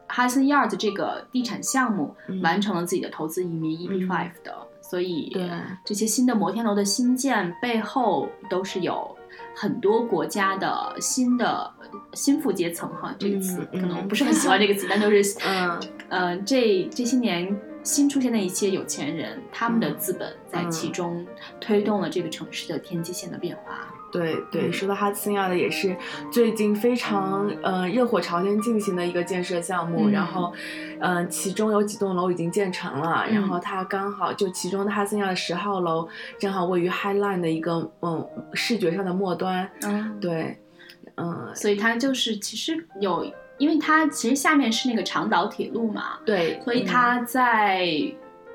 Hudson Yards 这个地产项目嗯完成了自己的投资移民 EP5 的，所以对。这些新的摩天楼的新建背后都是有很多国家的新的新富阶层哈，这个词、嗯。可能我嗯不是很喜欢这个词，但就是 嗯。呃，这这些年新出现的一些有钱人，他们的资本在嗯。其中推动了这个城市的天际线的变化。对对，嗯。说到哈森亚的也是最近非常呃热火朝天进行的一个建设项目，嗯。然后嗯、呃其中有几栋楼已经建成了，嗯然后它刚好就其中的哈森亚的十号楼正好位于 High Line 的一个嗯视觉上的末端，嗯，对，嗯。所以它就是其实有，因为它其实下面是那个长岛铁路嘛，对，所以嗯。它在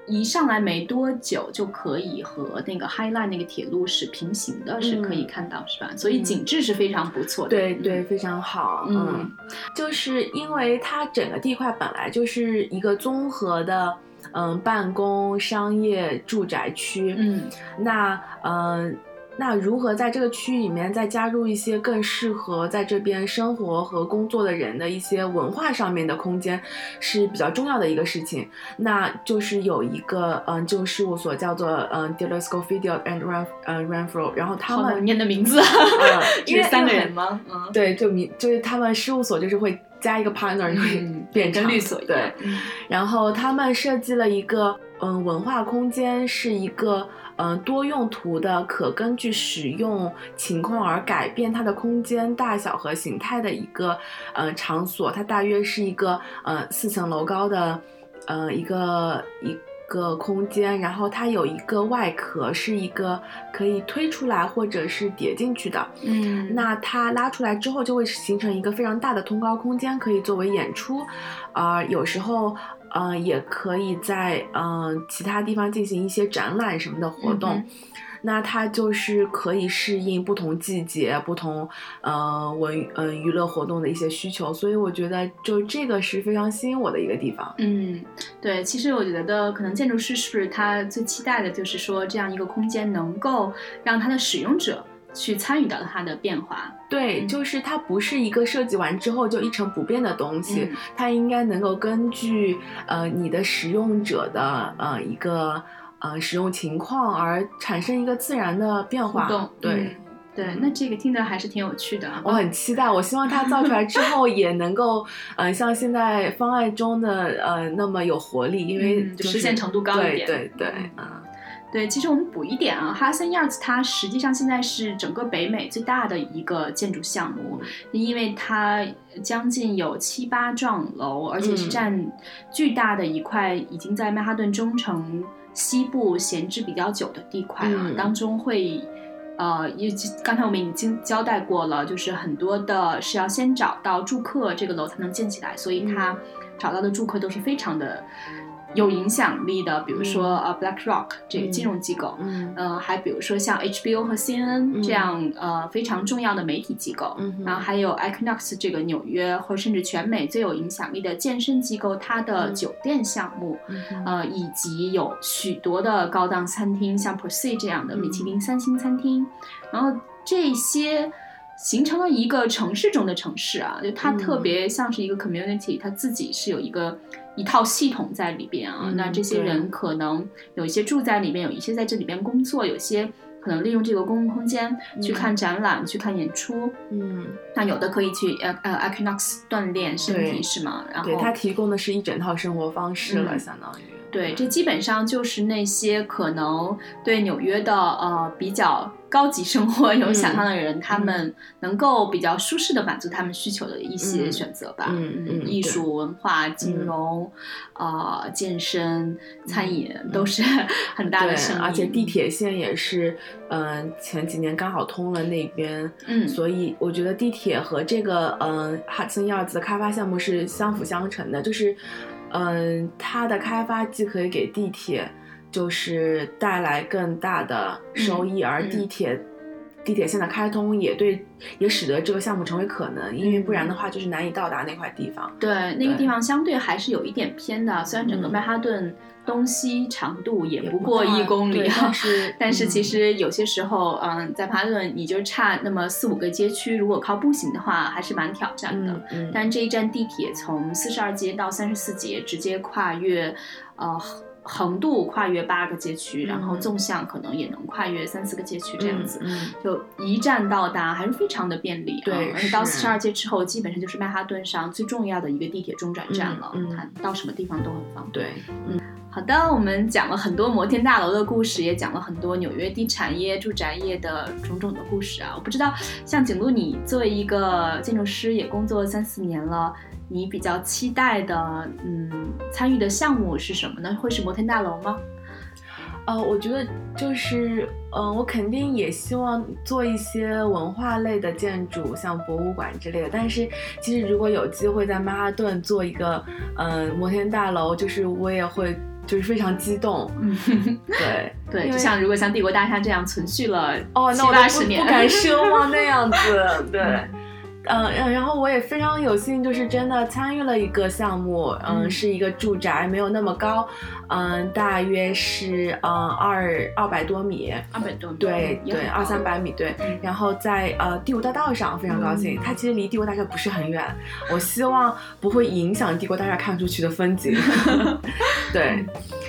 一上来没多久就可以和那个 High Line 那个铁路是平行的，是可以看到，是吧？所以景致是非常不错的。对对，非常好。嗯嗯，就是因为它整个地块本来就是一个综合的，嗯，办公、商业、住宅区。嗯那嗯。那如何在这个区域里面再加入一些更适合在这边生活和工作的人的一些文化上面的空间，是比较重要的一个事情。那就是有一个嗯，这种事务所叫做嗯 d i l l e r Scofield and Ran 嗯 Ranfro，然后他们念的名字，嗯因为是三个人吗？嗯，对，就名就是他们事务所就是会加一个 partner，就变成跟律所对，嗯然后他们设计了一个嗯文化空间，是一个嗯多用途的，可根据使用情况而改变它的空间大小和形态的一个呃场所。它大约是一个呃四层楼高的呃一个一。个空间，然后它有一个外壳，是一个可以推出来或者是叠进去的。嗯，那它拉出来之后，就会形成一个非常大的通高空间，可以作为演出，呃，有时候呃也可以在嗯、呃其他地方进行一些展览什么的活动。嗯那它就是可以适应不同季节、不同呃文呃娱乐活动的一些需求，所以我觉得就这个是非常吸引我的一个地方。嗯，对，其实我觉得可能建筑师是不是他最期待的就是说这样一个空间能够让他的使用者去参与到它的变化。对，嗯就是它不是一个设计完之后就一成不变的东西，嗯它应该能够根据呃你的使用者的呃一个呃使用情况而产生一个自然的变化。动，对。嗯对，那这个听着还是挺有趣的啊。我很期待，我希望它造出来之 后也能够，呃，像现在方案中的呃那么有活力，因为、嗯就是实现程度高一点对对对，嗯嗯对，其实我们补一点啊，Hudson Yards 它实际上现在是整个北美最大的一个建筑项目，因为它将近有七八幢楼，而且是嗯占巨大的一块，已经在曼哈顿中城西部闲置比较久的地块啊，嗯当中会。呃，也刚才我们已经交代过了，就是很多的是要先找到住客，这个楼才能建起来，所以它找到的住客都是非常的有影响力的，比如说呃 BlackRock 这个金融机构，嗯。呃，还比如说像 HBO 和 CNN 嗯。这样、呃非常重要的媒体机构，嗯然后还有 Equinox 这个纽约或甚至全美最有影响力的健身机构，它的嗯。酒店项目，嗯呃，以及有许多的高档餐厅，像 Proceed 这样的嗯米其林三星餐厅，然后这些。形成了一个城市中的城市啊，就它嗯特别像是一个 community，、它自己是有一个一套系统在里边啊。嗯那这些人可能有一些住在里面，有一些在这里边工作，有些可能利用这个公共空间去嗯看展览、去看演出。嗯，那有的可以去呃呃 Equinox 锻炼身体是吗？然后对，它提供的是一整套生活方式了，嗯相当于。对，这基本上就是那些可能对纽约的呃比较高级生活有想象的人，他们能够比较舒适的满足他们需求的一些嗯选择吧。嗯嗯艺术、文化、金融、呃健身、餐饮、都是。很大的对生意，，而且地铁线也是，嗯、前几年刚好通了那边，嗯。所以我觉得地铁和这个嗯 Hudson Yards 的开发项目是相辅相成的，就是，嗯、它的开发既可以给地铁就是带来更大的收益，而嗯。地铁地铁线的开通也对，也使得这个项目成为可能，因为不然的话就是难以到达那块地方。对，那个地方相对还是有一点偏的，虽然整个嗯曼哈顿东西长度也也不过一公里但 是但是其嗯实有些时候，嗯，在曼哈顿你就差那么四五个街区，如果靠步行的话，还是蛮挑战的。嗯嗯，但这一站地铁从四十二街到三十四街，直接跨越，呃，横横度跨越八个街区，然后嗯纵向可能也能跨越三四个街区这样子。嗯，就一站到达，还是非常的便利。对嗯而且到四十二街之后，基本上就是曼哈顿上最重要的一个地铁中转站了。它到什么地方都很方便。对，嗯好的，我们讲了很多摩天大楼的故事，也讲了很多纽约地产业、住宅业的种种的故事啊。我不知道，像景路，你作为一个建筑师，也工作三四年了，你比较期待的，嗯，参与的项目是什么呢？会是摩天大楼吗？呃，我觉得就是，嗯、我肯定也希望做一些文化类的建筑，像博物馆之类的。但是，其实如果有机会在曼哈顿做一个，嗯、摩天大楼，就是我也会就是非常激动。嗯，对对，就像如果像帝国大厦这样存续了哦，那我不十年，不敢奢望那样子。对。嗯嗯，然后我也非常有幸，就是真的参与了一个项目，嗯，嗯是一个住宅，没有那么高，嗯，大约是嗯二二百多米，二百多米，对对，二三百米，对。嗯然后在呃第五大道上，非常高兴。嗯它其实离帝国大厦不是很远，我希望不会影响帝国大厦看出去的风景。对，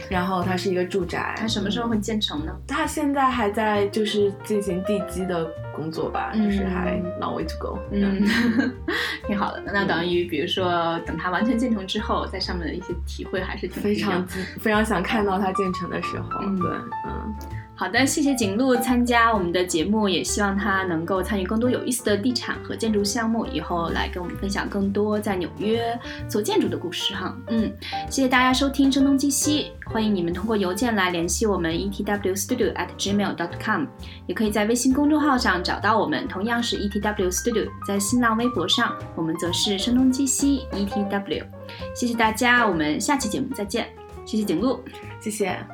然后它是一个住宅，它什么时候会建成呢？它现在还在就是进行地基的工作吧，就是还嗯 long way to go。嗯，挺好的。那等于比如说，等它完全建成之后，在上面的一些体会还是挺非常非常想看到它建成的时候，嗯。对，嗯，好的，谢谢景路参加我们的节目，也希望他能够参与更多有意思的地产和建筑项目，以后来跟我们分享更多在纽约做建筑的故事哈。嗯，谢谢大家收听声东击西，欢迎你们通过邮件来联系我们 etwstudio at gmail dot com，也可以在微信公众号上找到我们，同样是 etw studio，在新浪微博上我们则是声东击西 etw。谢谢大家，我们下期节目再见，谢谢景路。谢谢。